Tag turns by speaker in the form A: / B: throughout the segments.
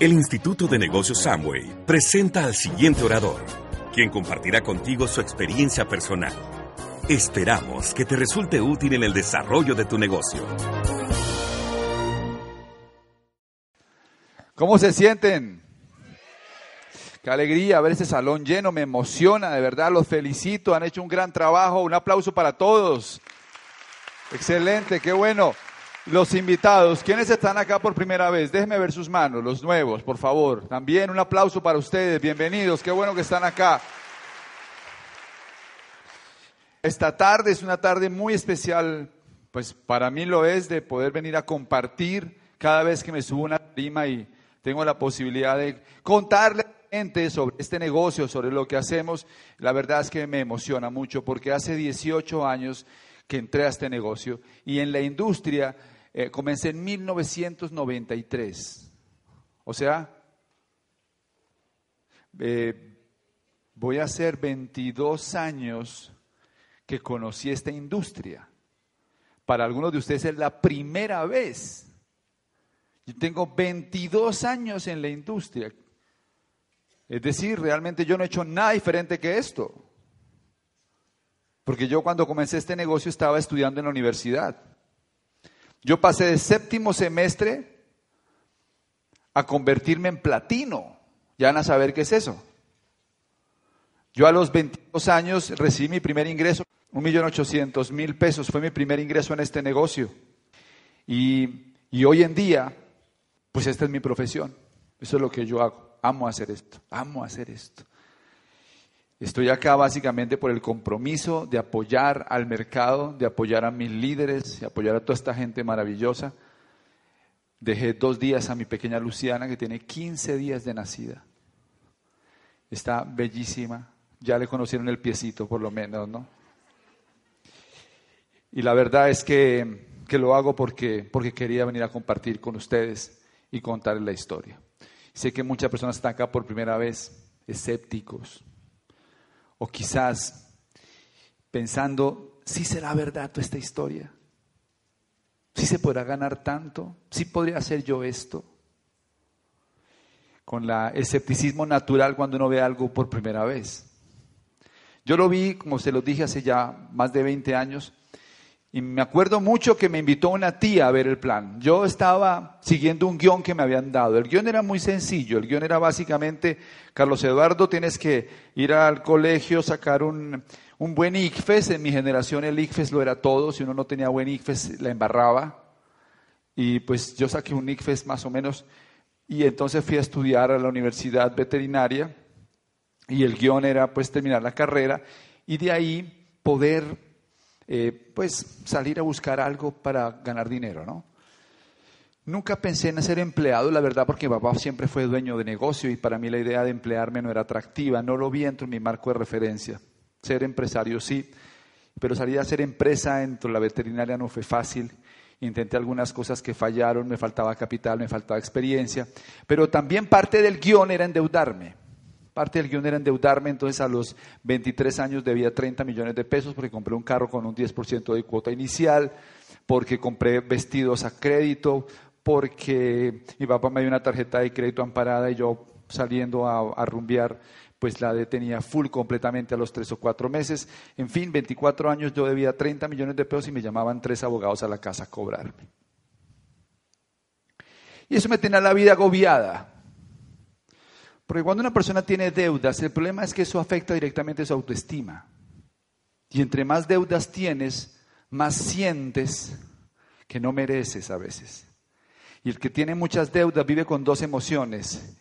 A: El Instituto de Negocios Samway presenta al siguiente orador, quien compartirá contigo su experiencia personal. Esperamos que te resulte útil en el desarrollo de tu negocio.
B: ¿Cómo se sienten? Qué alegría ver este salón lleno, me emociona, de verdad, los felicito, han hecho un gran trabajo, un aplauso para todos. Excelente, qué bueno. Los invitados, ¿quiénes están acá por primera vez? Déjenme ver sus manos, los nuevos, por favor. También un aplauso para ustedes, bienvenidos, qué bueno que están acá. Esta tarde es una tarde muy especial, pues para mí lo es, de poder venir a compartir cada vez que me subo una prima y tengo la posibilidad de contarle sobre este negocio, sobre lo que hacemos. La verdad es que me emociona mucho porque hace 18 años que entré a este negocio y en la industria eh, comencé en 1993. O sea, eh, voy a hacer 22 años que conocí esta industria. Para algunos de ustedes es la primera vez. Yo tengo 22 años en la industria. Es decir, realmente yo no he hecho nada diferente que esto. Porque yo cuando comencé este negocio estaba estudiando en la universidad. Yo pasé de séptimo semestre a convertirme en platino. Ya van a saber qué es eso. Yo a los 22 años recibí mi primer ingreso, un millón ochocientos mil pesos, fue mi primer ingreso en este negocio. Y, y hoy en día, pues esta es mi profesión. Eso es lo que yo hago. Amo hacer esto, amo hacer esto. Estoy acá básicamente por el compromiso de apoyar al mercado, de apoyar a mis líderes, de apoyar a toda esta gente maravillosa. Dejé dos días a mi pequeña Luciana, que tiene 15 días de nacida. Está bellísima. Ya le conocieron el piecito, por lo menos, ¿no? Y la verdad es que, que lo hago porque, porque quería venir a compartir con ustedes y contarles la historia. Sé que muchas personas están acá por primera vez, escépticos, o quizás pensando, ¿sí será verdad toda esta historia? ¿Sí se podrá ganar tanto? ¿Sí podría hacer yo esto? Con la escepticismo natural cuando uno ve algo por primera vez. Yo lo vi, como se lo dije hace ya más de 20 años, y me acuerdo mucho que me invitó una tía a ver el plan. Yo estaba siguiendo un guion que me habían dado. El guion era muy sencillo. El guion era básicamente, Carlos Eduardo, tienes que ir al colegio, sacar un, un buen ICFES. En mi generación el ICFES lo era todo. Si uno no tenía buen ICFES, la embarraba. Y pues yo saqué un ICFES más o menos. Y entonces fui a estudiar a la universidad veterinaria. Y el guion era pues terminar la carrera. Y de ahí poder eh, pues salir a buscar algo para ganar dinero, ¿no? Nunca pensé en ser empleado, la verdad, porque mi papá siempre fue dueño de negocio y para mí la idea de emplearme no era atractiva, no lo vi entre mi marco de referencia. Ser empresario sí, pero salir a hacer empresa dentro de la veterinaria no fue fácil. Intenté algunas cosas que fallaron, me faltaba capital, me faltaba experiencia, pero también parte del guion era endeudarme. Parte del guion era endeudarme, entonces a los 23 años debía 30 millones de pesos porque compré un carro con un 10% de cuota inicial, porque compré vestidos a crédito, porque mi papá me dio una tarjeta de crédito amparada y yo saliendo a, rumbear, pues la detenía full completamente a los tres o cuatro meses. En fin, 24 años yo debía 30 millones de pesos y me llamaban tres abogados a la casa a cobrarme. Y eso me tenía la vida agobiada. Porque cuando una persona tiene deudas, el problema es que eso afecta directamente su autoestima. Y entre más deudas tienes, más sientes que no mereces a veces. Y el que tiene muchas deudas vive con dos emociones,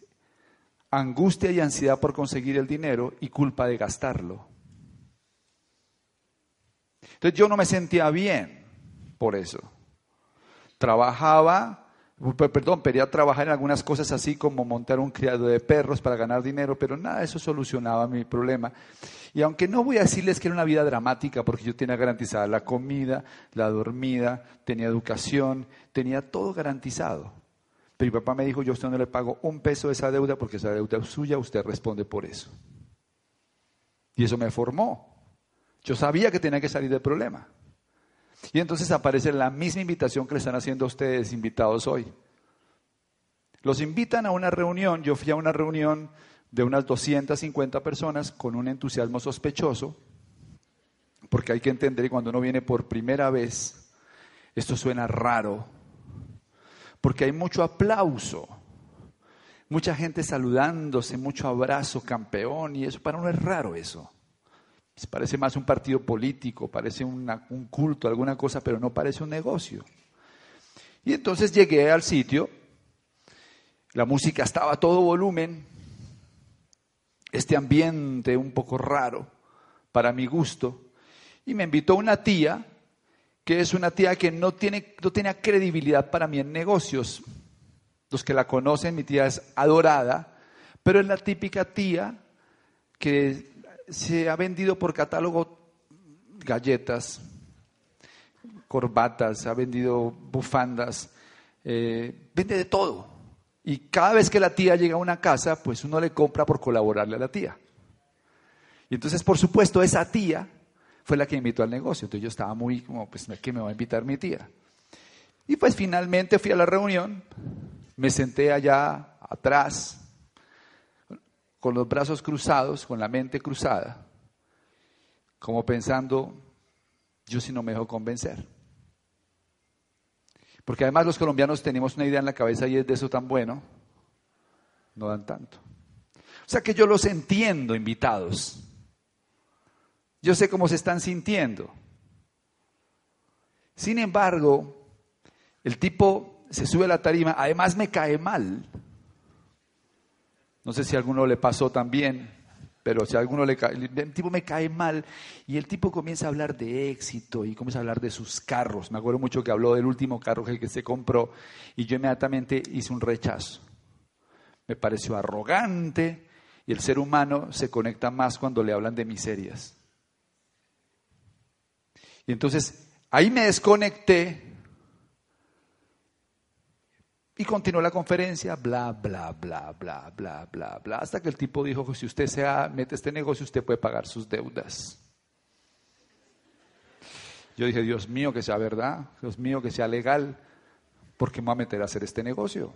B: angustia y ansiedad por conseguir el dinero y culpa de gastarlo. Entonces yo no me sentía bien por eso. Trabajaba perdón, quería trabajar en algunas cosas así como montar un criado de perros para ganar dinero, pero nada, eso solucionaba mi problema. Y aunque no voy a decirles que era una vida dramática, porque yo tenía garantizada la comida, la dormida, tenía educación, tenía todo garantizado. Pero mi papá me dijo, yo a usted no le pago un peso de esa deuda porque esa deuda es suya, usted responde por eso. Y eso me formó. Yo sabía que tenía que salir del problema. Y entonces aparece la misma invitación que le están haciendo a ustedes invitados hoy. Los invitan a una reunión, yo fui a una reunión de unas 250 personas con un entusiasmo sospechoso, porque hay que entender que cuando uno viene por primera vez, esto suena raro, porque hay mucho aplauso, mucha gente saludándose, mucho abrazo, campeón, y eso para uno es raro eso. Parece más un partido político, parece un culto, alguna cosa, pero no parece un negocio. Y entonces llegué al sitio, la música estaba a todo volumen, este ambiente un poco raro para mi gusto, y me invitó una tía, que es una tía que no, tiene, no tenía credibilidad para mí en negocios. Los que la conocen, mi tía es adorada, pero es la típica tía que se ha vendido por catálogo galletas, corbatas, ha vendido bufandas, eh, vende de todo. Y cada vez que la tía llega a una casa, pues uno le compra por colaborarle a la tía. Y entonces, por supuesto, esa tía fue la que invitó al negocio. Entonces yo estaba muy como, pues, ¿qué me va a invitar mi tía? Y pues finalmente fui a la reunión, me senté allá atrás, con los brazos cruzados, con la mente cruzada, como pensando, yo si no me dejo convencer. Porque además los colombianos tenemos una idea en la cabeza y es de eso tan bueno, no dan tanto. O sea que yo los entiendo, invitados. Yo sé cómo se están sintiendo. Sin embargo, el tipo se sube a la tarima, además me cae mal. No sé si a alguno le pasó también, pero si a alguno le cae, el tipo me cae mal y el tipo comienza a hablar de éxito y comienza a hablar de sus carros. Me acuerdo mucho que habló del último carro que se compró y yo inmediatamente hice un rechazo. Me pareció arrogante y el ser humano se conecta más cuando le hablan de miserias. Y entonces ahí me desconecté y continuó la conferencia, bla, bla, bla, bla, bla, bla, bla, hasta que el tipo dijo que si usted se mete este negocio, usted puede pagar sus deudas. Yo dije, Dios mío, que sea verdad, Dios mío, que sea legal, porque me voy a meter a hacer este negocio.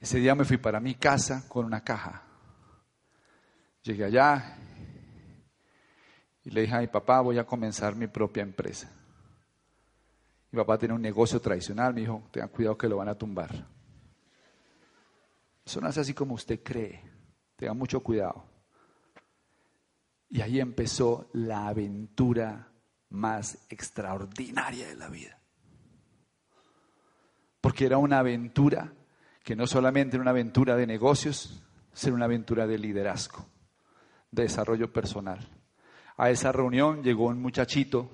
B: Ese día me fui para mi casa con una caja. Llegué allá y le dije a mi papá, voy a comenzar mi propia empresa. Papá tiene un negocio tradicional, me dijo, tenga cuidado que lo van a tumbar. Eso no es así como usted cree, tenga mucho cuidado. Y ahí empezó la aventura más extraordinaria de la vida. Porque era una aventura que no solamente era una aventura de negocios, sino una aventura de liderazgo, de desarrollo personal. A esa reunión llegó un muchachito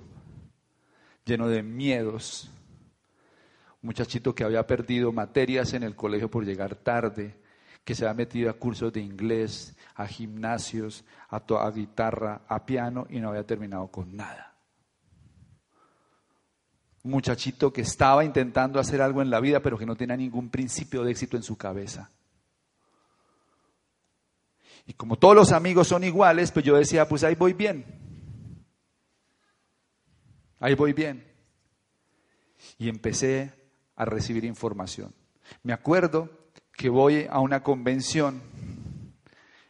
B: lleno de miedos. Un muchachito que había perdido materias en el colegio por llegar tarde, que se había metido a cursos de inglés, a gimnasios, a, guitarra, a piano y no había terminado con nada. Un muchachito que estaba intentando hacer algo en la vida, pero que no tenía ningún principio de éxito en su cabeza. Y como todos los amigos son iguales, pues yo decía, pues ahí voy bien. Ahí voy bien. Y empecé a recibir información. Me acuerdo que voy a una convención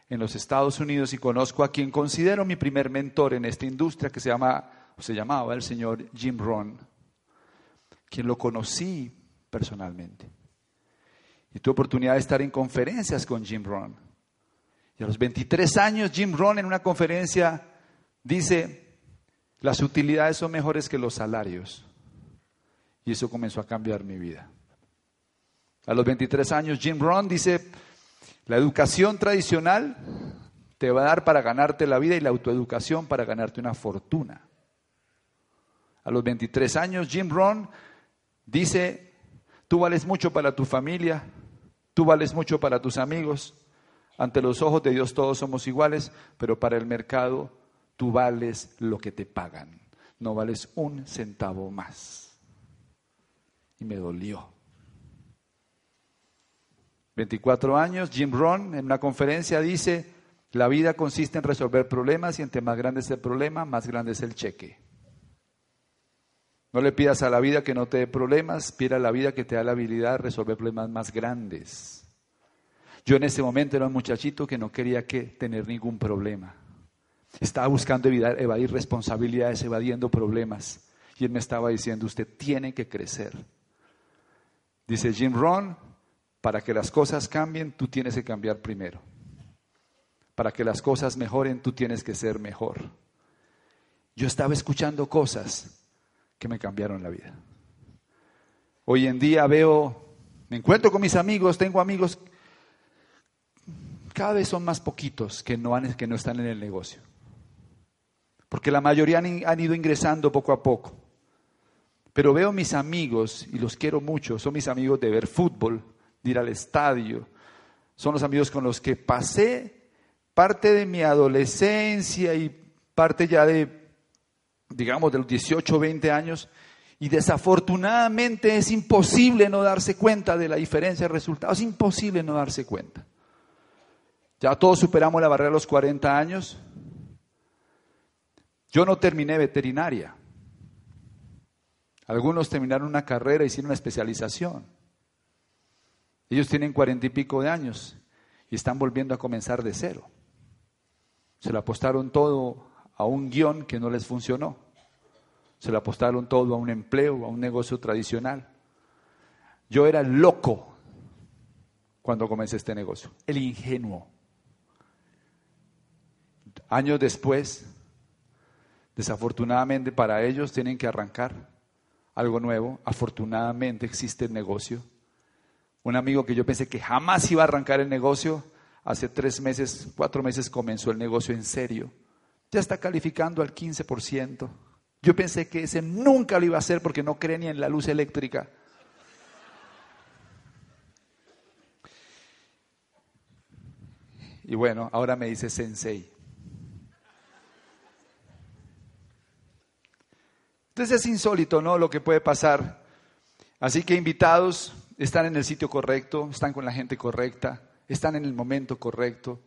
B: en los Estados Unidos y conozco a quien considero mi primer mentor en esta industria que se llama se llamaba el señor Jim Rohn, quien lo conocí personalmente. Y tuve oportunidad de estar en conferencias con Jim Rohn. Y a los 23 años Jim Rohn en una conferencia dice, las utilidades son mejores que los salarios. Y eso comenzó a cambiar mi vida. A los 23 años, Jim Rohn dice, la educación tradicional te va a dar para ganarte la vida y la autoeducación para ganarte una fortuna. A los 23 años, Jim Rohn dice, Tú vales mucho para tu familia, tú vales mucho para tus amigos. Ante los ojos de Dios todos somos iguales, pero para el mercado tú vales lo que te pagan. No vales un centavo más. Y me dolió. 24 años, Jim Rohn en una conferencia dice, la vida consiste en resolver problemas y entre más grande es el problema, más grande es el cheque. No le pidas a la vida que no te dé problemas, pida a la vida que te da la habilidad de resolver problemas más grandes. Yo en ese momento era un muchachito que no quería que tener ningún problema. Estaba buscando evitar, evadir responsabilidades, evadiendo problemas. Y él me estaba diciendo, usted tiene que crecer. Dice Jim Rohn, para que las cosas cambien, tú tienes que cambiar primero. Para que las cosas mejoren, tú tienes que ser mejor. Yo estaba escuchando cosas que me cambiaron la vida. Hoy en día veo, me encuentro con mis amigos, tengo amigos, cada vez son más poquitos que no, que no están en el negocio. Porque la mayoría han, ido ingresando poco a poco. Pero veo mis amigos, y los quiero mucho, son mis amigos de ver fútbol, de ir al estadio. Son los amigos con los que pasé parte de mi adolescencia y parte ya de digamos, de los 18 o 20 años, y desafortunadamente es imposible no darse cuenta de la diferencia de resultados, es imposible no darse cuenta. Ya todos superamos la barrera de los 40 años. Yo no terminé veterinaria. Algunos terminaron una carrera, hicieron una especialización. Ellos tienen cuarenta y pico de años y están volviendo a comenzar de cero. Se lo apostaron todo a un guion que no les funcionó. Se lo apostaron todo a un empleo, a un negocio tradicional. Yo era loco cuando comencé este negocio, el ingenuo. Años después, desafortunadamente para ellos tienen que arrancar algo nuevo. Afortunadamente existe el negocio. Un amigo que yo pensé que jamás iba a arrancar el negocio, hace tres meses, cuatro meses comenzó el negocio en serio ya está calificando al 15%. Yo pensé que ese nunca lo iba a hacer porque no cree ni en la luz eléctrica. Y bueno, ahora me dice sensei. Entonces es insólito, ¿no? Lo que puede pasar. Así que invitados, están en el sitio correcto, están con la gente correcta, están en el momento correcto.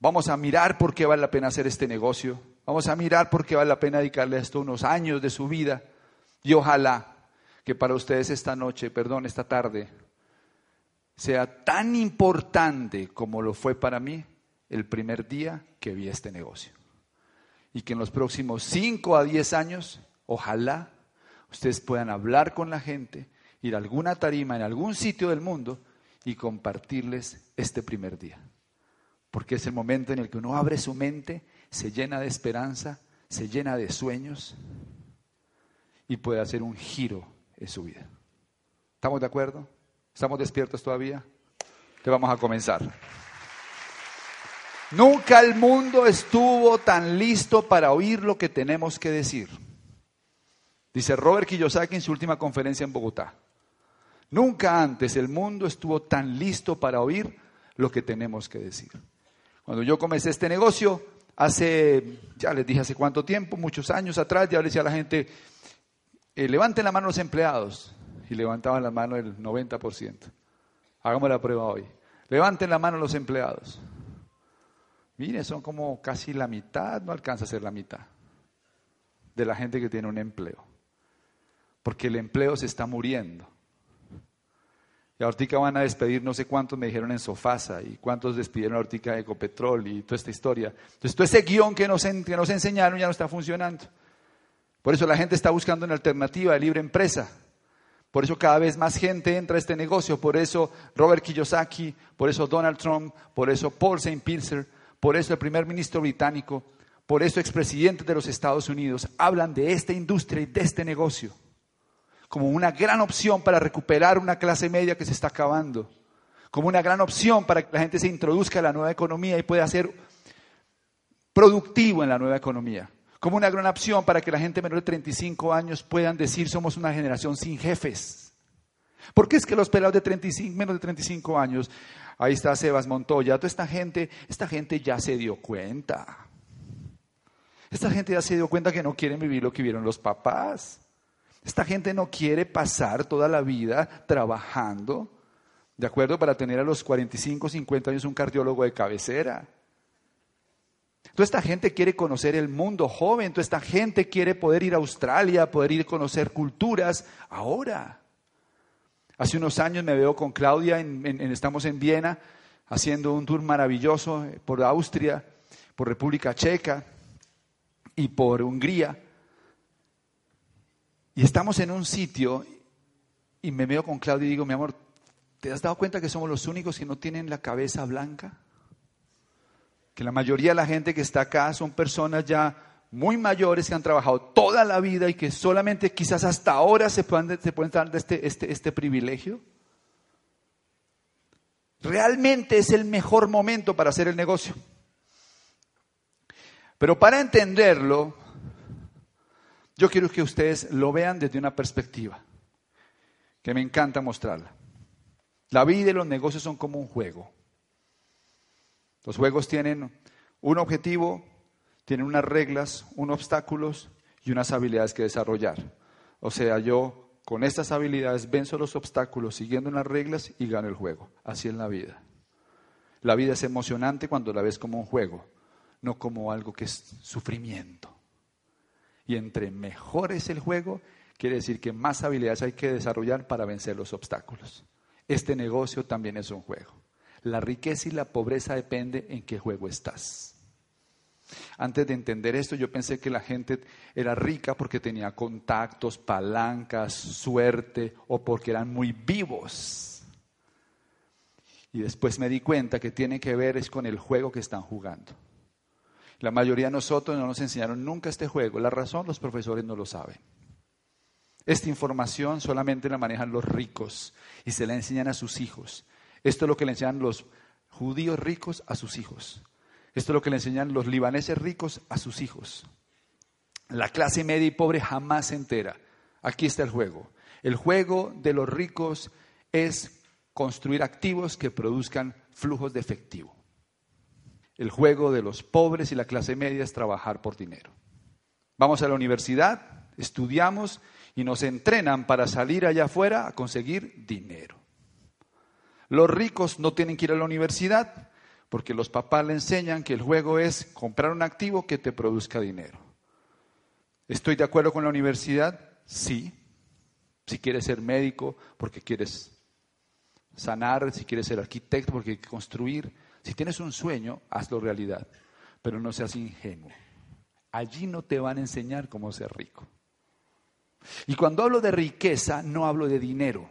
B: Vamos a mirar por qué vale la pena hacer este negocio. Vamos a mirar por qué vale la pena dedicarle a esto unos años de su vida. Y ojalá que para ustedes esta noche, perdón, esta tarde, sea tan importante como lo fue para mí el primer día que vi este negocio. Y que en los próximos 5 a 10 años, ojalá ustedes puedan hablar con la gente, ir a alguna tarima en algún sitio del mundo y compartirles este primer día porque es el momento en el que uno abre su mente, se llena de esperanza, se llena de sueños y puede hacer un giro en su vida. ¿Estamos de acuerdo? ¿Estamos despiertos todavía? Te vamos a comenzar. Nunca el mundo estuvo tan listo para oír lo que tenemos que decir. Dice Robert Kiyosaki en su última conferencia en Bogotá. Nunca antes el mundo estuvo tan listo para oír lo que tenemos que decir. Cuando yo comencé este negocio, hace, ya les dije hace cuánto tiempo, muchos años atrás, ya le decía a la gente, eh, levanten la mano los empleados. Y levantaban la mano el 90%. Hagamos la prueba hoy. Levanten la mano los empleados. Mire, son como casi la mitad, no alcanza a ser la mitad de la gente que tiene un empleo. Porque el empleo se está muriendo. Y ahorita van a despedir no sé cuántos me dijeron en Sofasa y cuántos despidieron ahorita de Ecopetrol y toda esta historia. Entonces todo ese guion que nos, que nos enseñaron ya no está funcionando. Por eso la gente está buscando una alternativa de libre empresa. Por eso cada vez más gente entra a este negocio. Por eso Robert Kiyosaki, por eso Donald Trump, por eso Paul St. Pilser, por eso el primer ministro británico, por eso expresidentes de los Estados Unidos hablan de esta industria y de este negocio como una gran opción para recuperar una clase media que se está acabando, como una gran opción para que la gente se introduzca a la nueva economía y pueda ser productivo en la nueva economía, como una gran opción para que la gente menor de 35 años puedan decir somos una generación sin jefes, ¿Por qué es que los pelados de 35, menos de 35 años, ahí está Sebas Montoya, toda esta gente, esta gente ya se dio cuenta. Esta gente ya se dio cuenta que no quieren vivir lo que vieron los papás. Esta gente no quiere pasar toda la vida trabajando, ¿de acuerdo? Para tener a los 45, 50 años un cardiólogo de cabecera. Toda esta gente quiere conocer el mundo joven, toda esta gente quiere poder ir a Australia, poder ir a conocer culturas ahora. Hace unos años me veo con Claudia, estamos en Viena, haciendo un tour maravilloso por Austria, por República Checa y por Hungría. Y estamos en un sitio y me veo con Claudia y digo, mi amor, ¿te has dado cuenta que somos los únicos que no tienen la cabeza blanca? Que la mayoría de la gente que está acá son personas ya muy mayores que han trabajado toda la vida y que solamente quizás hasta ahora se pueden, se pueden dar este, este, este privilegio. Realmente es el mejor momento para hacer el negocio. Pero para entenderlo, yo quiero que ustedes lo vean desde una perspectiva que me encanta mostrarla. La vida y los negocios son como un juego. Los juegos tienen un objetivo, tienen unas reglas, unos obstáculos y unas habilidades que desarrollar. O sea, yo con estas habilidades venzo los obstáculos siguiendo unas reglas y gano el juego. Así es la vida. La vida es emocionante cuando la ves como un juego, no como algo que es sufrimiento. Y entre mejor es el juego, quiere decir que más habilidades hay que desarrollar para vencer los obstáculos. Este negocio también es un juego. La riqueza y la pobreza depende en qué juego estás. Antes de entender esto, yo pensé que la gente era rica porque tenía contactos, palancas, suerte o porque eran muy vivos. Y después me di cuenta que tiene que ver es con el juego que están jugando. La mayoría de nosotros no nos enseñaron nunca este juego. La razón los profesores no lo saben. Esta información solamente la manejan los ricos y se la enseñan a sus hijos. Esto es lo que le enseñan los judíos ricos a sus hijos. Esto es lo que le enseñan los libaneses ricos a sus hijos. La clase media y pobre jamás se entera. Aquí está el juego. El juego de los ricos es construir activos que produzcan flujos de efectivo. El juego de los pobres y la clase media es trabajar por dinero. Vamos a la universidad, estudiamos y nos entrenan para salir allá afuera a conseguir dinero. Los ricos no tienen que ir a la universidad, porque los papás le enseñan que el juego es comprar un activo que te produzca dinero. ¿Estoy de acuerdo con la universidad? Sí. Si quieres ser médico, porque quieres sanar, si quieres ser arquitecto, porque quieres construir. Si tienes un sueño, hazlo realidad, pero no seas ingenuo. Allí no te van a enseñar cómo ser rico. Y cuando hablo de riqueza, no hablo de dinero.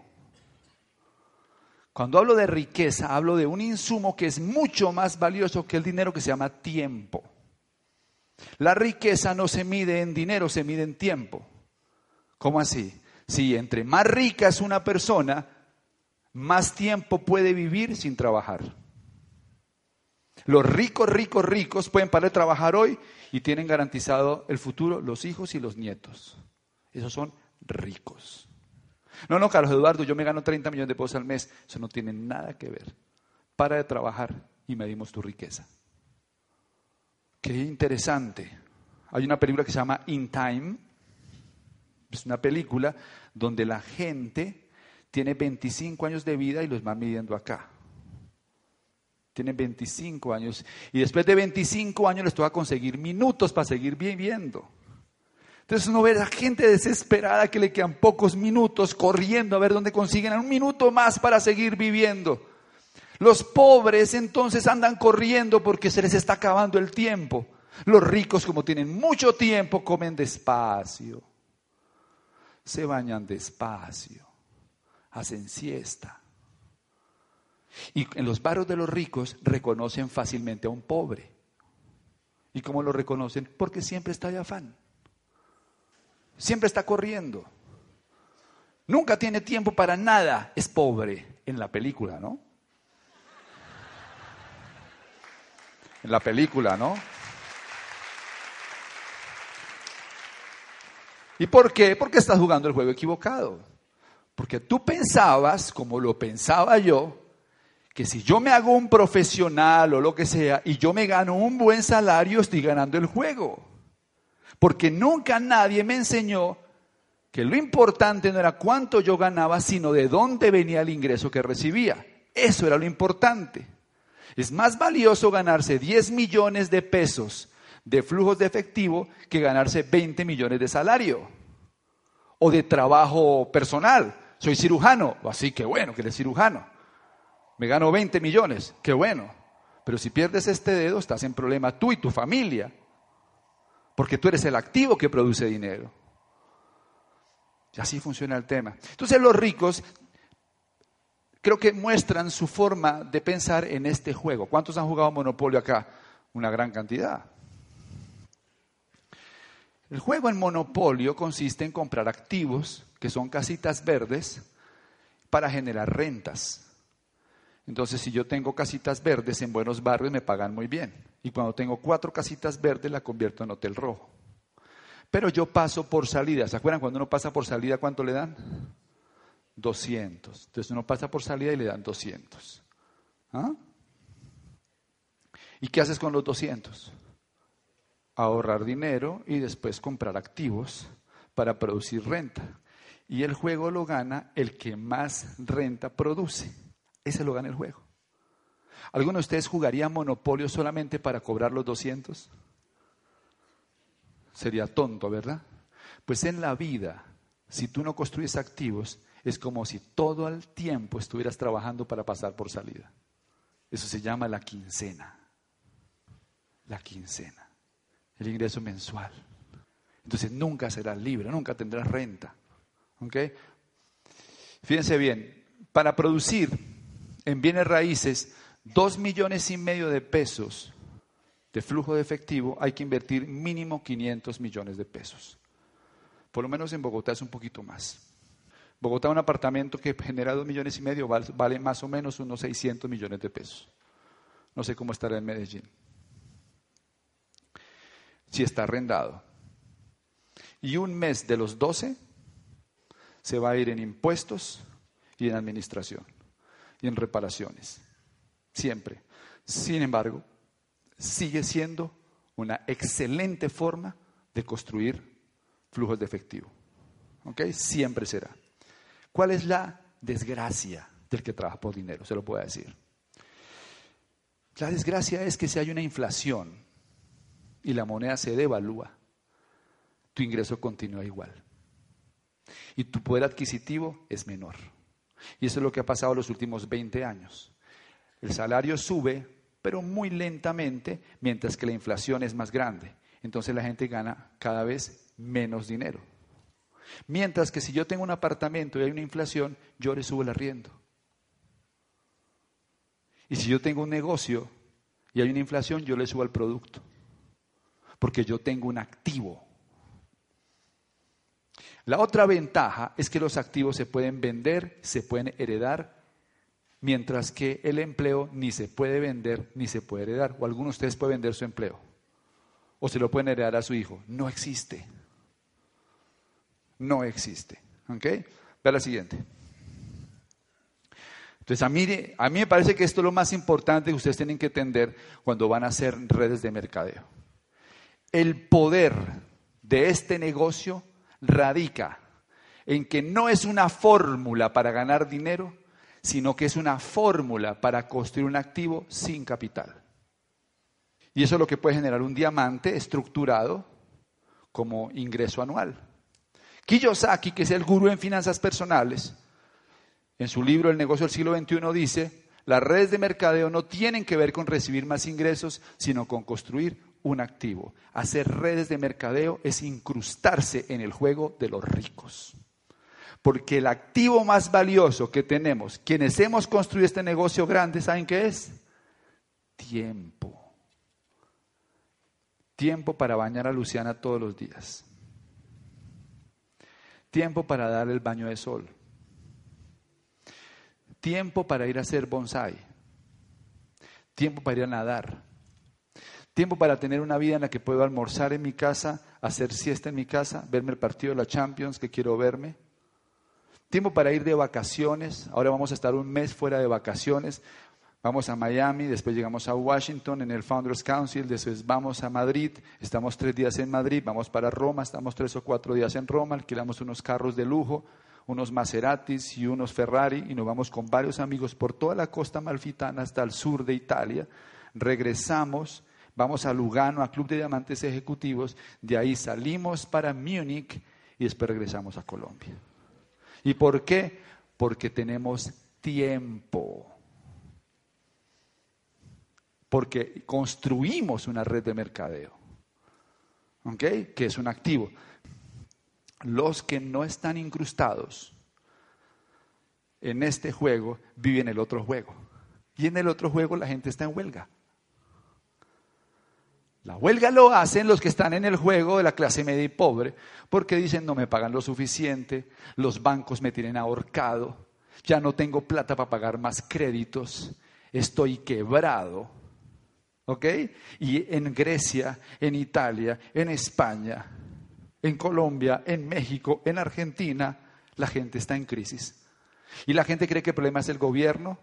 B: Cuando hablo de riqueza, hablo de un insumo que es mucho más valioso que el dinero que se llama tiempo. La riqueza no se mide en dinero, se mide en tiempo. ¿Cómo así? Si entre más rica es una persona, más tiempo puede vivir sin trabajar. Los ricos, ricos, ricos pueden parar de trabajar hoy y tienen garantizado el futuro los hijos y los nietos. Esos son ricos. No, no, Carlos Eduardo, yo me gano 30 millones de pesos al mes. Eso no tiene nada que ver. Para de trabajar y medimos tu riqueza. Qué interesante. Hay una película que se llama In Time. Es una película donde la gente tiene 25 años de vida y los van midiendo acá. Tienen 25 años y después de 25 años les toca conseguir minutos para seguir viviendo. Entonces uno ve a gente desesperada que le quedan pocos minutos corriendo a ver dónde consiguen un minuto más para seguir viviendo. Los pobres entonces andan corriendo porque se les está acabando el tiempo. Los ricos como tienen mucho tiempo comen despacio, se bañan despacio, hacen siesta. Y en los barrios de los ricos reconocen fácilmente a un pobre. ¿Y cómo lo reconocen? Porque siempre está de afán. Siempre está corriendo. Nunca tiene tiempo para nada. Es pobre en la película, ¿no? En la película, ¿no? ¿Y por qué? Porque estás jugando el juego equivocado. Porque tú pensabas, como lo pensaba yo, que si yo me hago un profesional o lo que sea y yo me gano un buen salario, estoy ganando el juego. Porque nunca nadie me enseñó que lo importante no era cuánto yo ganaba, sino de dónde venía el ingreso que recibía. Eso era lo importante. Es más valioso ganarse 10 millones de pesos de flujos de efectivo que ganarse 20 millones de salario o de trabajo personal. Soy cirujano, así que bueno que eres cirujano. Me gano 20 millones, qué bueno. Pero si pierdes este dedo, estás en problema tú y tu familia, porque tú eres el activo que produce dinero. Y así funciona el tema. Entonces los ricos creo que muestran su forma de pensar en este juego. ¿Cuántos han jugado Monopolio acá? Una gran cantidad. El juego en Monopolio consiste en comprar activos, que son casitas verdes, para generar rentas. Entonces, si yo tengo casitas verdes en buenos barrios, me pagan muy bien. Y cuando tengo cuatro casitas verdes, la convierto en hotel rojo. Pero yo paso por salida. ¿Se acuerdan cuando uno pasa por salida, cuánto le dan? 200. Entonces uno pasa por salida y le dan 200. ¿Ah? ¿Y qué haces con los 200? Ahorrar dinero y después comprar activos para producir renta. Y el juego lo gana el que más renta produce. Ese lo gana el juego. ¿Alguno de ustedes jugaría Monopolio solamente para cobrar los 200? Sería tonto, ¿verdad? Pues en la vida, si tú no construyes activos, es como si todo el tiempo estuvieras trabajando para pasar por salida. Eso se llama la quincena. La quincena. El ingreso mensual. Entonces nunca serás libre, nunca tendrás renta. ¿Ok? Fíjense bien, para producir en bienes raíces dos millones y medio de pesos de flujo de efectivo, hay que invertir mínimo 500 millones de pesos. Por lo menos en Bogotá es un poquito más. Bogotá, un apartamento que genera dos millones y medio, vale, más o menos unos 600 millones de pesos. No sé cómo estará en Medellín. Si está arrendado. Y un mes de los 12 se va a ir en impuestos y en administración y en reparaciones. Siempre. Sin embargo, sigue siendo una excelente forma de construir flujos de efectivo. ¿Ok? Siempre será. ¿Cuál es la desgracia del que trabaja por dinero? Se lo puedo decir. La desgracia es que si hay una inflación y la moneda se devalúa, tu ingreso continúa igual. Y tu poder adquisitivo es menor. Y eso es lo que ha pasado los últimos 20 años. El salario sube, pero muy lentamente, mientras que la inflación es más grande. Entonces la gente gana cada vez menos dinero. Mientras que si yo tengo un apartamento y hay una inflación, yo le subo el arriendo. Y si yo tengo un negocio y hay una inflación, yo le subo el producto. Porque yo tengo un activo. La otra ventaja es que los activos se pueden vender, se pueden heredar, mientras que el empleo ni se puede vender ni se puede heredar. O algunos de ustedes pueden vender su empleo. O se lo pueden heredar a su hijo. No existe no existe. ¿Ok? Ve la siguiente. Entonces, a mí, a mí me parece que esto es lo más importante que ustedes tienen que entender cuando van a hacer redes de mercadeo. El poder de este negocio radica en que no es una fórmula para ganar dinero, sino que es una fórmula para construir un activo sin capital. Y eso es lo que puede generar un diamante estructurado como ingreso anual. Kiyosaki, que es el gurú en finanzas personales, en su libro El negocio del siglo XXI dice, las redes de mercadeo no tienen que ver con recibir más ingresos, sino con construir un activo. Hacer redes de mercadeo es incrustarse en el juego de los ricos. Porque el activo más valioso que tenemos, quienes hemos construido este negocio grande, ¿saben qué es? Tiempo. Tiempo para bañar a Luciana todos los días. Tiempo para dar el baño de sol. Tiempo para ir a hacer bonsai. Tiempo para ir a nadar. Tiempo para tener una vida en la que puedo almorzar en mi casa, hacer siesta en mi casa, verme el partido de la Champions que quiero verme. Tiempo para ir de vacaciones. Ahora vamos a estar un mes fuera de vacaciones. Vamos a Miami, después llegamos a Washington en el Founders Council, después vamos a Madrid, estamos tres días en Madrid, vamos para Roma, estamos tres o cuatro días en Roma, alquilamos unos carros de lujo, unos Maseratis y unos Ferrari y nos vamos con varios amigos por toda la costa malfitana hasta el sur de Italia. Regresamos, vamos a Lugano, a Club de Diamantes Ejecutivos, de ahí salimos para Múnich y después regresamos a Colombia. ¿Y por qué? Porque tenemos tiempo porque construimos una red de mercadeo, ¿ok? Que es un activo. Los que no están incrustados en este juego viven el otro juego. Y en el otro juego la gente está en huelga. La huelga lo hacen los que están en el juego de la clase media y pobre, porque dicen no me pagan lo suficiente, los bancos me tienen ahorcado, ya no tengo plata para pagar más créditos, estoy quebrado. ¿Ok? Y en Grecia, en Italia, en España, en Colombia, en México, en Argentina, la gente está en crisis. Y la gente cree que el problema es el gobierno,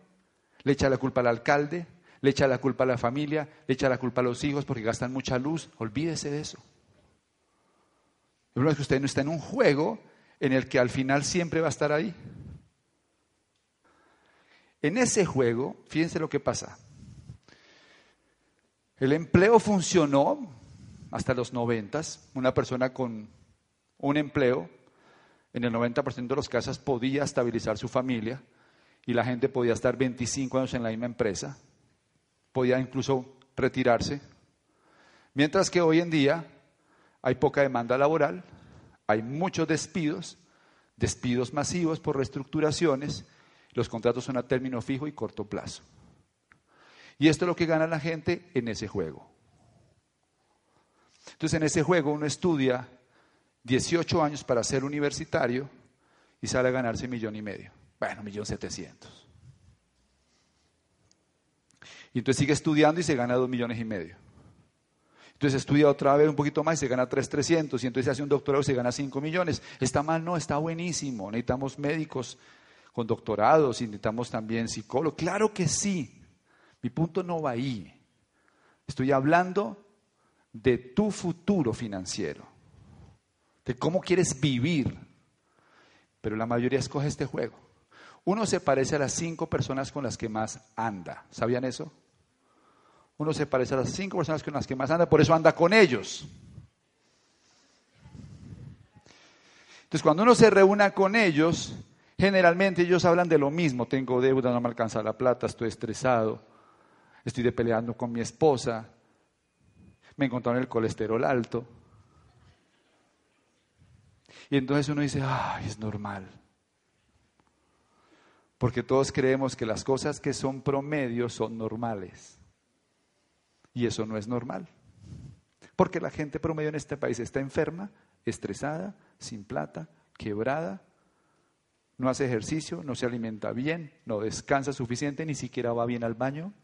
B: le echa la culpa al alcalde, le echa la culpa a la familia, le echa la culpa a los hijos porque gastan mucha luz. Olvídese de eso. El problema es que usted no está en un juego en el que al final siempre va a estar ahí. En ese juego, fíjense lo que pasa. El empleo funcionó hasta los noventas. Una persona con un empleo, en el 90% de los casos, podía estabilizar su familia y la gente podía estar 25 años en la misma empresa, podía incluso retirarse. Mientras que hoy en día hay poca demanda laboral, hay muchos despidos, despidos masivos por reestructuraciones, los contratos son a término fijo y corto plazo. Y esto es lo que gana la gente en ese juego. Entonces en ese juego uno estudia 18 años para ser universitario y sale a ganarse un millón y medio. Bueno, millón setecientos. Y entonces sigue estudiando y se gana dos millones y medio. Entonces estudia otra vez un poquito más y se gana tres trescientos. Y entonces hace un doctorado y se gana cinco millones. ¿Está mal? No, está buenísimo. Necesitamos médicos con doctorados y necesitamos también psicólogos. Claro que sí. Mi punto no va ahí. Estoy hablando de tu futuro financiero, de cómo quieres vivir. Pero la mayoría escoge este juego. Uno se parece a las cinco personas con las que más anda. ¿Sabían eso? Uno se parece a las cinco personas con las que más anda, por eso anda con ellos. Entonces, cuando uno se reúna con ellos, generalmente ellos hablan de lo mismo. Tengo deuda, no me alcanza la plata, estoy estresado estoy peleando con mi esposa, me encontraron el colesterol alto. Y entonces uno dice, ay, es normal. Porque todos creemos que las cosas que son promedio son normales. Y eso no es normal. Porque la gente promedio en este país está enferma, estresada, sin plata, quebrada, no hace ejercicio, no se alimenta bien, no descansa suficiente, ni siquiera va bien al baño.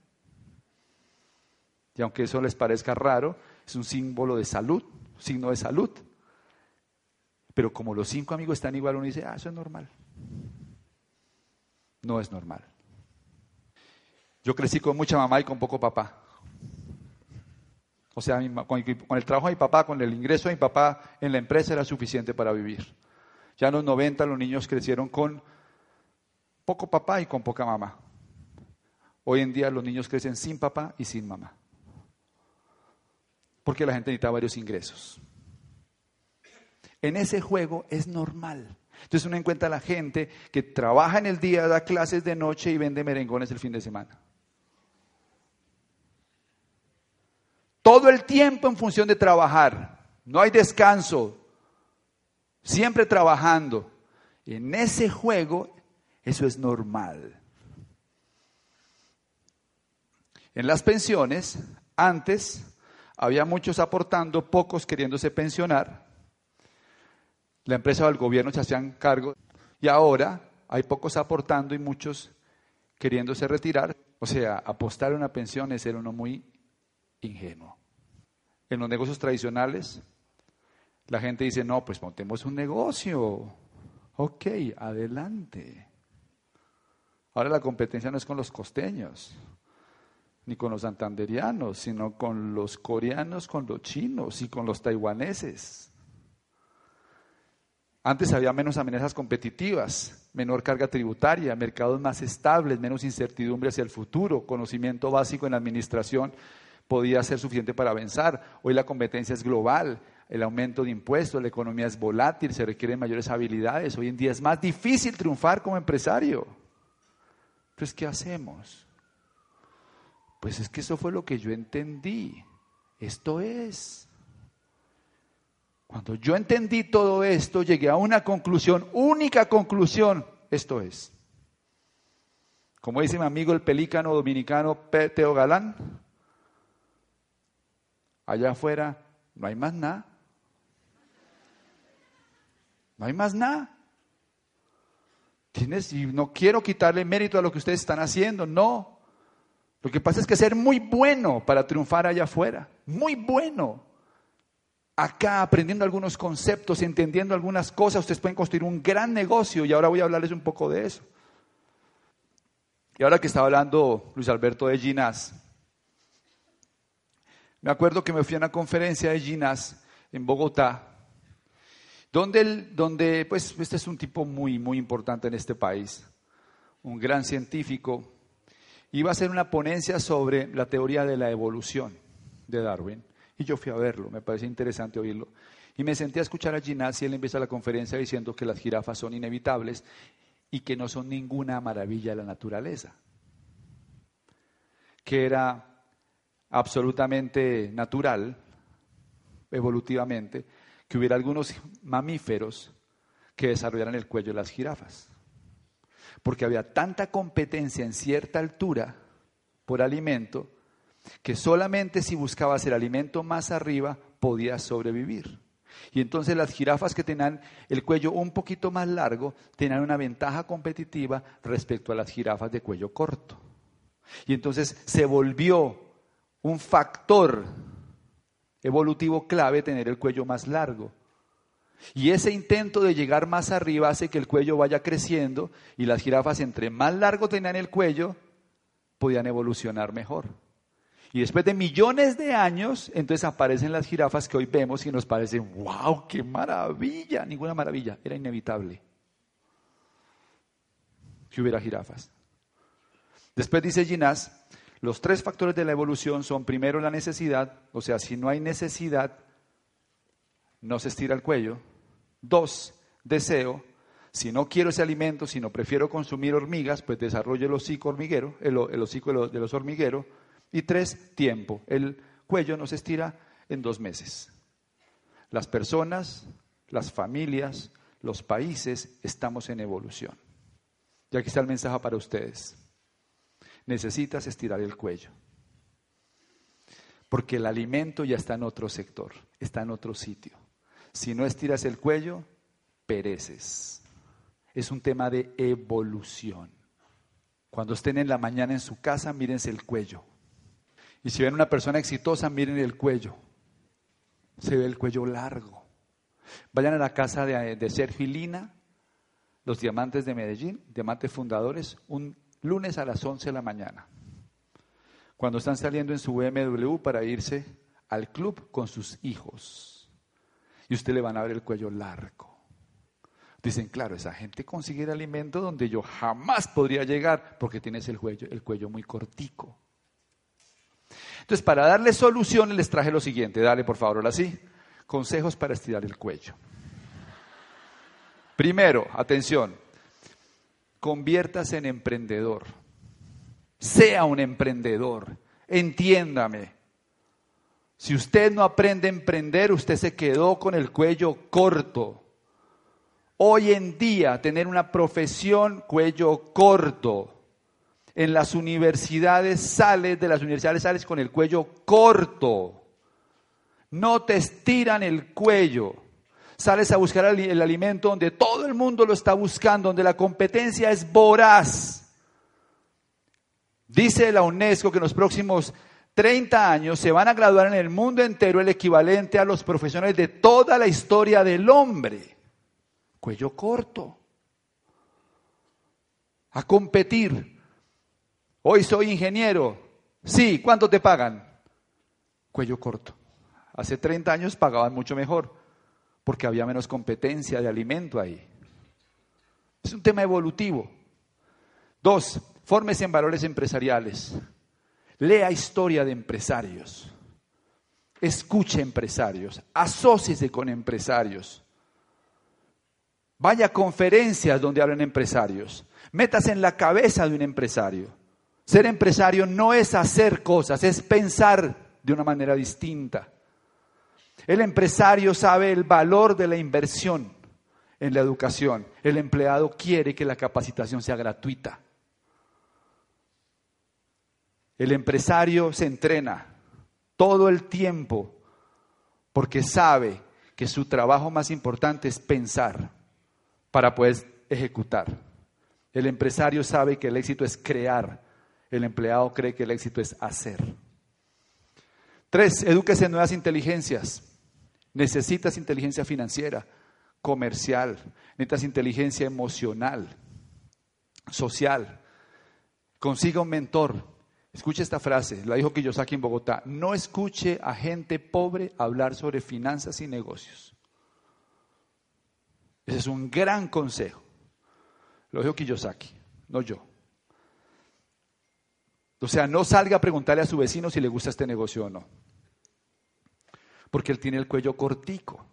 B: Y aunque eso les parezca raro, es un símbolo de salud, signo de salud. Pero como los cinco amigos están igual, uno dice, ah, eso es normal. No es normal. Yo crecí con mucha mamá y con poco papá. O sea, con el trabajo de mi papá, con el ingreso de mi papá en la empresa era suficiente para vivir. Ya en los 90 los niños crecieron con poco papá y con poca mamá. Hoy en día los niños crecen sin papá y sin mamá porque la gente necesita varios ingresos. En ese juego es normal. Entonces uno encuentra a la gente que trabaja en el día, da clases de noche y vende merengones el fin de semana. Todo el tiempo en función de trabajar. No hay descanso. Siempre trabajando. En ese juego eso es normal. En las pensiones, antes había muchos aportando, pocos queriéndose pensionar. La empresa o el gobierno se hacían cargo. Y ahora hay pocos aportando y muchos queriéndose retirar. O sea, apostar a una pensión es ser uno muy ingenuo. En los negocios tradicionales, la gente dice, no, pues montemos un negocio. Ok, adelante. Ahora la competencia no es con los costeños, ni con los santanderianos, sino con los coreanos, con los chinos y con los taiwaneses. Antes había menos amenazas competitivas, menor carga tributaria, mercados más estables, menos incertidumbre hacia el futuro, conocimiento básico en la administración podía ser suficiente para avanzar. Hoy la competencia es global, el aumento de impuestos, la economía es volátil, se requieren mayores habilidades. Hoy en día es más difícil triunfar como empresario. Entonces, ¿qué hacemos? Pues es que eso fue lo que yo entendí. Esto es. Cuando yo entendí todo esto, llegué a una conclusión, única conclusión, esto es. Como dice mi amigo el pelícano dominicano Teo Galán, allá afuera no hay más nada. No hay más nada. Tienes, y no quiero quitarle mérito a lo que ustedes están haciendo, no. Lo que pasa es que ser muy bueno para triunfar allá afuera, muy bueno acá aprendiendo algunos conceptos, entendiendo algunas cosas, ustedes pueden construir un gran negocio y ahora voy a hablarles un poco de eso. Y ahora que estaba hablando Luis Alberto de Ginás, me acuerdo que me fui a una conferencia de Ginás en Bogotá, donde, donde pues este es un tipo muy, muy importante en este país, un gran científico, iba a hacer una ponencia sobre la teoría de la evolución de Darwin. Y yo fui a verlo, me parece interesante oírlo. Y me senté a escuchar a Ginás y él empieza la conferencia diciendo que las jirafas son inevitables y que no son ninguna maravilla de la naturaleza. Que era absolutamente natural, evolutivamente, que hubiera algunos mamíferos que desarrollaran el cuello de las jirafas. Porque había tanta competencia en cierta altura por alimento que solamente si buscabas el alimento más arriba podías sobrevivir. Y entonces las jirafas que tenían el cuello un poquito más largo tenían una ventaja competitiva respecto a las jirafas de cuello corto. Y entonces se volvió un factor evolutivo clave tener el cuello más largo. Y ese intento de llegar más arriba hace que el cuello vaya creciendo y las jirafas entre más largo tenían el cuello, podían evolucionar mejor. Y después de millones de años, entonces aparecen las jirafas que hoy vemos y nos parecen, wow, qué maravilla. Ninguna maravilla, era inevitable que hubiera jirafas. Después dice Ginás, los tres factores de la evolución son primero la necesidad, o sea, si no hay necesidad, no se estira el cuello. Dos, deseo. Si no quiero ese alimento, si no prefiero consumir hormigas, pues desarrollo el hocico hormiguero, el, hocico de los hormigueros y tres, tiempo. El cuello no se estira en dos meses. Las personas, las familias, los países estamos en evolución. Y aquí está el mensaje para ustedes. Necesitas estirar el cuello. Porque el alimento ya está en otro sector, está en otro sitio. Si no estiras el cuello, pereces. Es un tema de evolución. Cuando estén en la mañana en su casa, mírense el cuello. Y si ven una persona exitosa, miren el cuello. Se ve el cuello largo. Vayan a la casa de, de Sergio los diamantes de Medellín, diamantes fundadores, un lunes a las 11 de la mañana. Cuando están saliendo en su BMW para irse al club con sus hijos. Y usted le van a ver el cuello largo. Dicen, claro, esa gente consigue el alimento donde yo jamás podría llegar porque tienes el cuello, el cuello muy cortico. Entonces, para darle soluciones les traje lo siguiente. Dale, por favor, ahora sí. Consejos para estirar el cuello. Primero, atención, conviértase en emprendedor. Sea un emprendedor. Entiéndame. Si usted no aprende a emprender, usted se quedó con el cuello corto. Hoy en día, tener una profesión cuello corto en las universidades sales, de las universidades sales con el cuello corto. No te estiran el cuello. Sales a buscar el, alimento donde todo el mundo lo está buscando, donde la competencia es voraz. Dice la UNESCO que en los próximos 30 años se van a graduar en el mundo entero el equivalente a los profesionales de toda la historia del hombre. Cuello corto. a competir. Hoy soy ingeniero. Sí, ¿cuánto te pagan? Cuello corto. Hace 30 años pagaban mucho mejor porque había menos competencia de alimento ahí. Es un tema evolutivo. Dos, fórmese en valores empresariales. Lea historia de empresarios. Escuche empresarios. Asóciese con empresarios. Vaya a conferencias donde hablan empresarios. Métase en la cabeza de un empresario. Ser empresario no es hacer cosas, es pensar de una manera distinta. El empresario sabe el valor de la inversión en la educación. El empleado quiere que la capacitación sea gratuita. El empresario se entrena todo el tiempo porque sabe que su trabajo más importante es pensar para poder ejecutar. El empresario sabe que el éxito es crear. El empleado cree que el éxito es hacer. Tres, edúquese en nuevas inteligencias. Necesitas inteligencia financiera, comercial, necesitas inteligencia emocional, social. Consiga un mentor. Escuche esta frase, la dijo Kiyosaki en Bogotá. No escuche a gente pobre hablar sobre finanzas y negocios. Ese es un gran consejo. Lo dijo Kiyosaki, no yo. O sea, no salga a preguntarle a su vecino si le gusta este negocio o no porque él tiene el cuello cortico.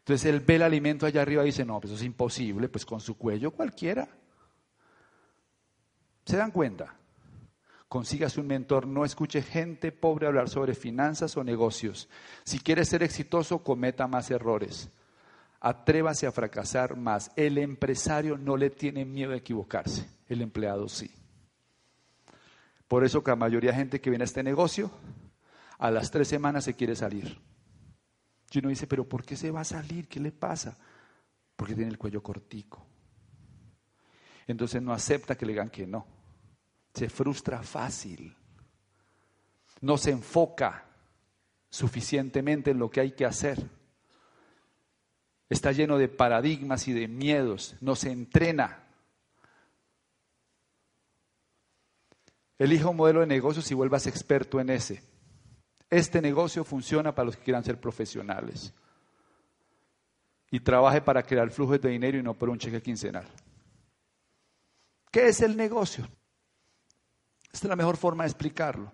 B: Entonces él ve el alimento allá arriba y dice, no, pues eso es imposible, pues con su cuello cualquiera. ¿Se dan cuenta? Consígase un mentor, no escuche gente pobre hablar sobre finanzas o negocios. Si quiere ser exitoso, cometa más errores. Atrévase a fracasar más. El empresario no le tiene miedo a equivocarse, el empleado sí. Por eso que la mayoría de gente que viene a este negocio a las tres semanas se quiere salir. Y uno dice, pero ¿por qué se va a salir? ¿Qué le pasa? Porque tiene el cuello cortico. Entonces no acepta que le digan que no. Se frustra fácil. No se enfoca suficientemente en lo que hay que hacer. Está lleno de paradigmas y de miedos. No se entrena. Elija un modelo de negocios y vuelvas experto en ese. Este negocio funciona para los que quieran ser profesionales. Y trabaje para crear flujos de dinero y no por un cheque quincenal. ¿Qué es el negocio? Esta es la mejor forma de explicarlo.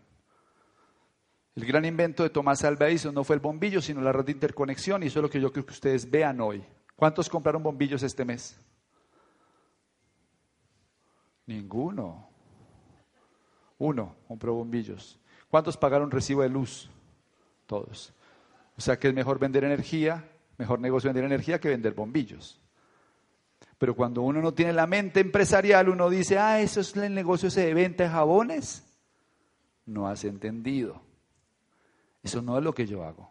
B: El gran invento de Tomás Alva Edison no fue el bombillo, sino la red de interconexión, y eso es lo que yo creo que ustedes vean hoy. ¿Cuántos compraron bombillos este mes? Ninguno. Uno compró bombillos. ¿Cuántos pagaron recibo de luz? Todos. O sea que es mejor vender energía, mejor negocio vender energía que vender bombillos. Pero cuando uno no tiene la mente empresarial, uno dice, ah, eso es el negocio ese de venta de jabones. No has entendido. Eso no es lo que yo hago.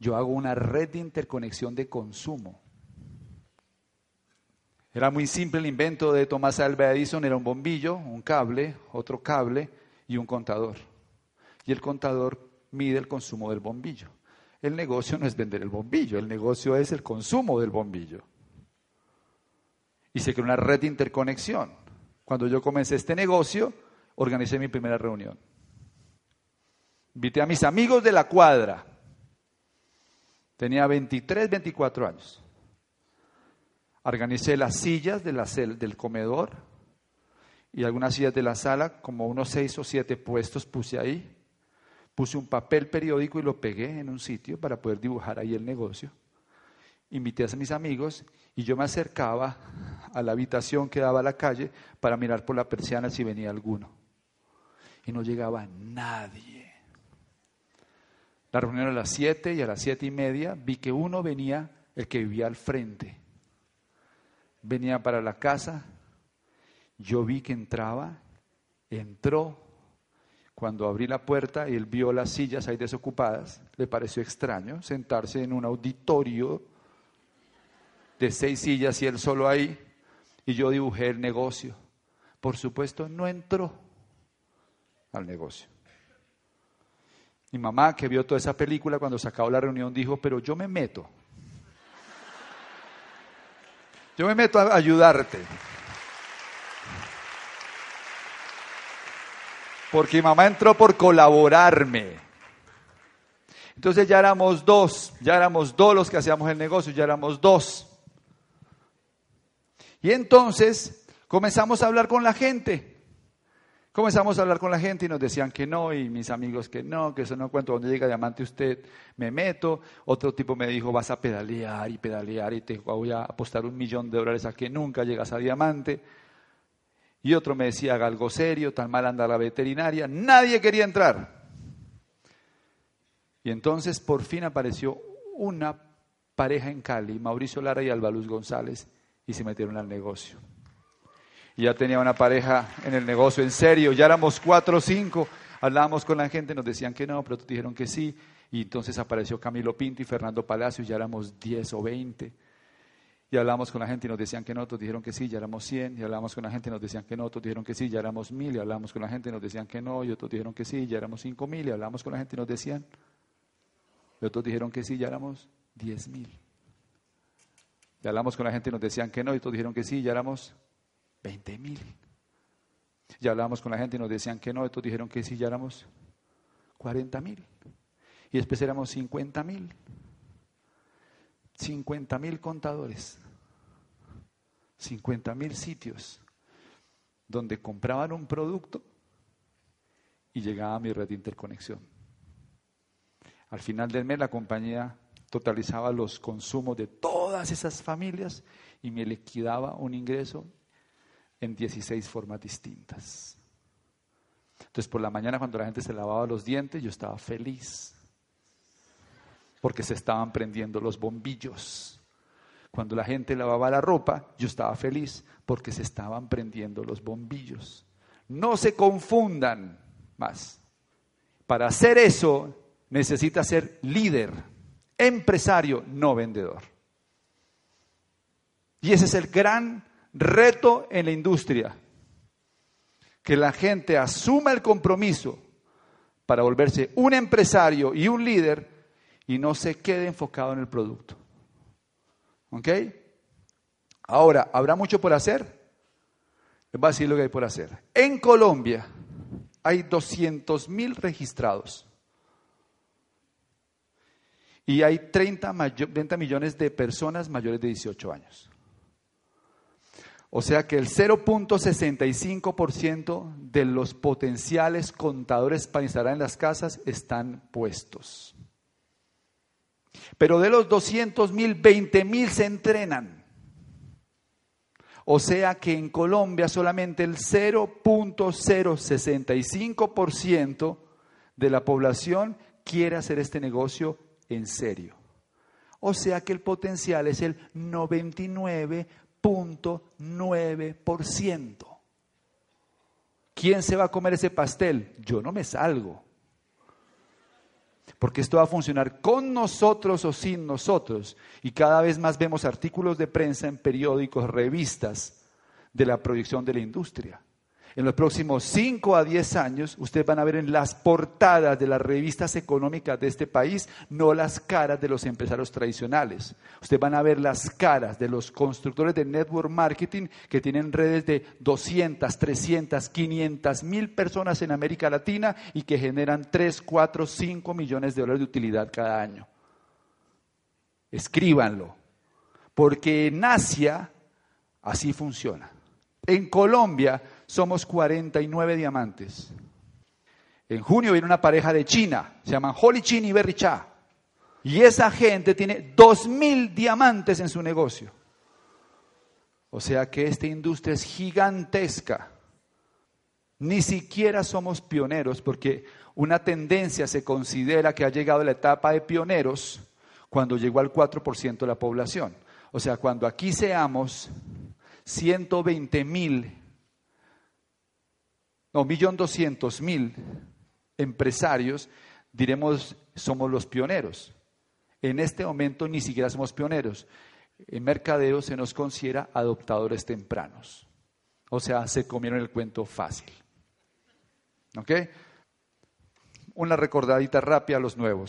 B: Yo hago una red de interconexión de consumo. Era muy simple el invento de Thomas Alva Edison, era un bombillo, un cable, otro cable, y un contador. Y el contador mide el consumo del bombillo. El negocio no es vender el bombillo, el negocio es el consumo del bombillo. Y se creó una red de interconexión. Cuando yo comencé este negocio, organicé mi primera reunión. Invité a mis amigos de la cuadra. Tenía 23, 24 años. Organicé las sillas de la del comedor, y algunas sillas de la sala, como unos seis o siete puestos puse ahí. Puse un papel periódico y lo pegué en un sitio para poder dibujar ahí el negocio. Invité a mis amigos y yo me acercaba a la habitación que daba a la calle para mirar por la persiana si venía alguno. Y no llegaba nadie. La reunión a las siete y a las siete y media vi que uno venía, el que vivía al frente. Venía para la casa, yo vi que entraba, entró. Cuando abrí la puerta y él vio las sillas ahí desocupadas, le pareció extraño sentarse en un auditorio de seis sillas y él solo ahí. Y yo dibujé el negocio. Por supuesto, no entró al negocio. Mi mamá, que vio toda esa película, cuando se acabó la reunión, dijo, pero yo me meto. Yo me meto a ayudarte. Porque mi mamá entró por colaborarme. Entonces ya éramos dos, ya éramos dos los que hacíamos el negocio, ya éramos dos. Y entonces comenzamos a hablar con la gente. Comenzamos a hablar con la gente y nos decían que no, y mis amigos que no, que eso no cuento. Donde llega diamante usted, me meto. Otro tipo me dijo, vas a pedalear y pedalear y te voy a apostar un millón de dólares a que nunca llegas a diamante. Y otro me decía, haga algo serio, tan mal anda la veterinaria. Nadie quería entrar. Y entonces por fin apareció una pareja en Cali, Mauricio Lara y Alba Luz González, y se metieron al negocio. Y ya tenía una pareja en el negocio, en serio, ya éramos cuatro o cinco, hablábamos con la gente, nos decían que no, pero dijeron que sí, y entonces apareció Camilo Pinto y Fernando Palacio, ya éramos diez o veinte. Y hablamos con la gente y nos decían que no, otros dijeron que sí, ya éramos 100. Y hablamos con la gente y nos decían que no, otros dijeron que sí, ya éramos mil. Y hablamos con la gente y nos decían que no, y otros dijeron que sí, ya éramos cinco mil. Y hablamos con la gente y nos decían, y otros dijeron que sí, ya éramos diez mil. Y hablamos con la gente y nos decían que no, y otros dijeron que sí, ya éramos veinte mil. Y hablamos con la gente y nos decían que no, y otros dijeron que sí, ya éramos cuarenta mil. Y después éramos cincuenta mil. 50 mil contadores, 50 mil sitios donde compraban un producto y llegaba a mi red de interconexión. Al final del mes la compañía totalizaba los consumos de todas esas familias y me liquidaba un ingreso en 16 formas distintas. Entonces por la mañana cuando la gente se lavaba los dientes yo estaba feliz porque se estaban prendiendo los bombillos. Cuando la gente lavaba la ropa, yo estaba feliz porque se estaban prendiendo los bombillos. No se confundan más. Para hacer eso necesita ser líder, empresario, no vendedor. Y ese es el gran reto en la industria. Que la gente asuma el compromiso para volverse un empresario y un líder y no se quede enfocado en el producto. ¿Ok? Ahora, ¿habrá mucho por hacer? Les voy a decir lo que hay por hacer. En Colombia hay 200 mil registrados. Y hay 30, 30 millones de personas mayores de 18 años. O sea que el 0.65% de los potenciales contadores para instalar en las casas están puestos. Pero de los 200 mil, 20 mil se entrenan. O sea que en Colombia solamente el 0.065% de la población quiere hacer este negocio en serio. O sea que el potencial es el 99.9%. ¿Quién se va a comer ese pastel? Yo no me salgo. Porque esto va a funcionar con nosotros o sin nosotros. Y cada vez más vemos artículos de prensa en periódicos, revistas de la proyección de la industria. En los próximos 5 a 10 años, ustedes van a ver en las portadas de las revistas económicas de este país, no las caras de los empresarios tradicionales. Ustedes van a ver las caras de los constructores de network marketing que tienen redes de 200, 300, 500 mil personas en América Latina y que generan 3, 4, 5 millones de dólares de utilidad cada año. Escríbanlo, porque en Asia así funciona. En Colombia somos 49 diamantes. En junio viene una pareja de China, se llaman Holy Chin y Berry Cha. Y esa gente tiene 2.000 diamantes en su negocio. O sea que esta industria es gigantesca. Ni siquiera somos pioneros porque una tendencia se considera que ha llegado la etapa de pioneros cuando llegó al 4% de la población. O sea, cuando aquí seamos 120 mil no, millón doscientos mil empresarios, diremos, somos los pioneros. En este momento ni siquiera somos pioneros. En mercadeo se nos considera adoptadores tempranos. O sea, se comieron el cuento fácil. ¿Ok? Una recordadita rápida a los nuevos.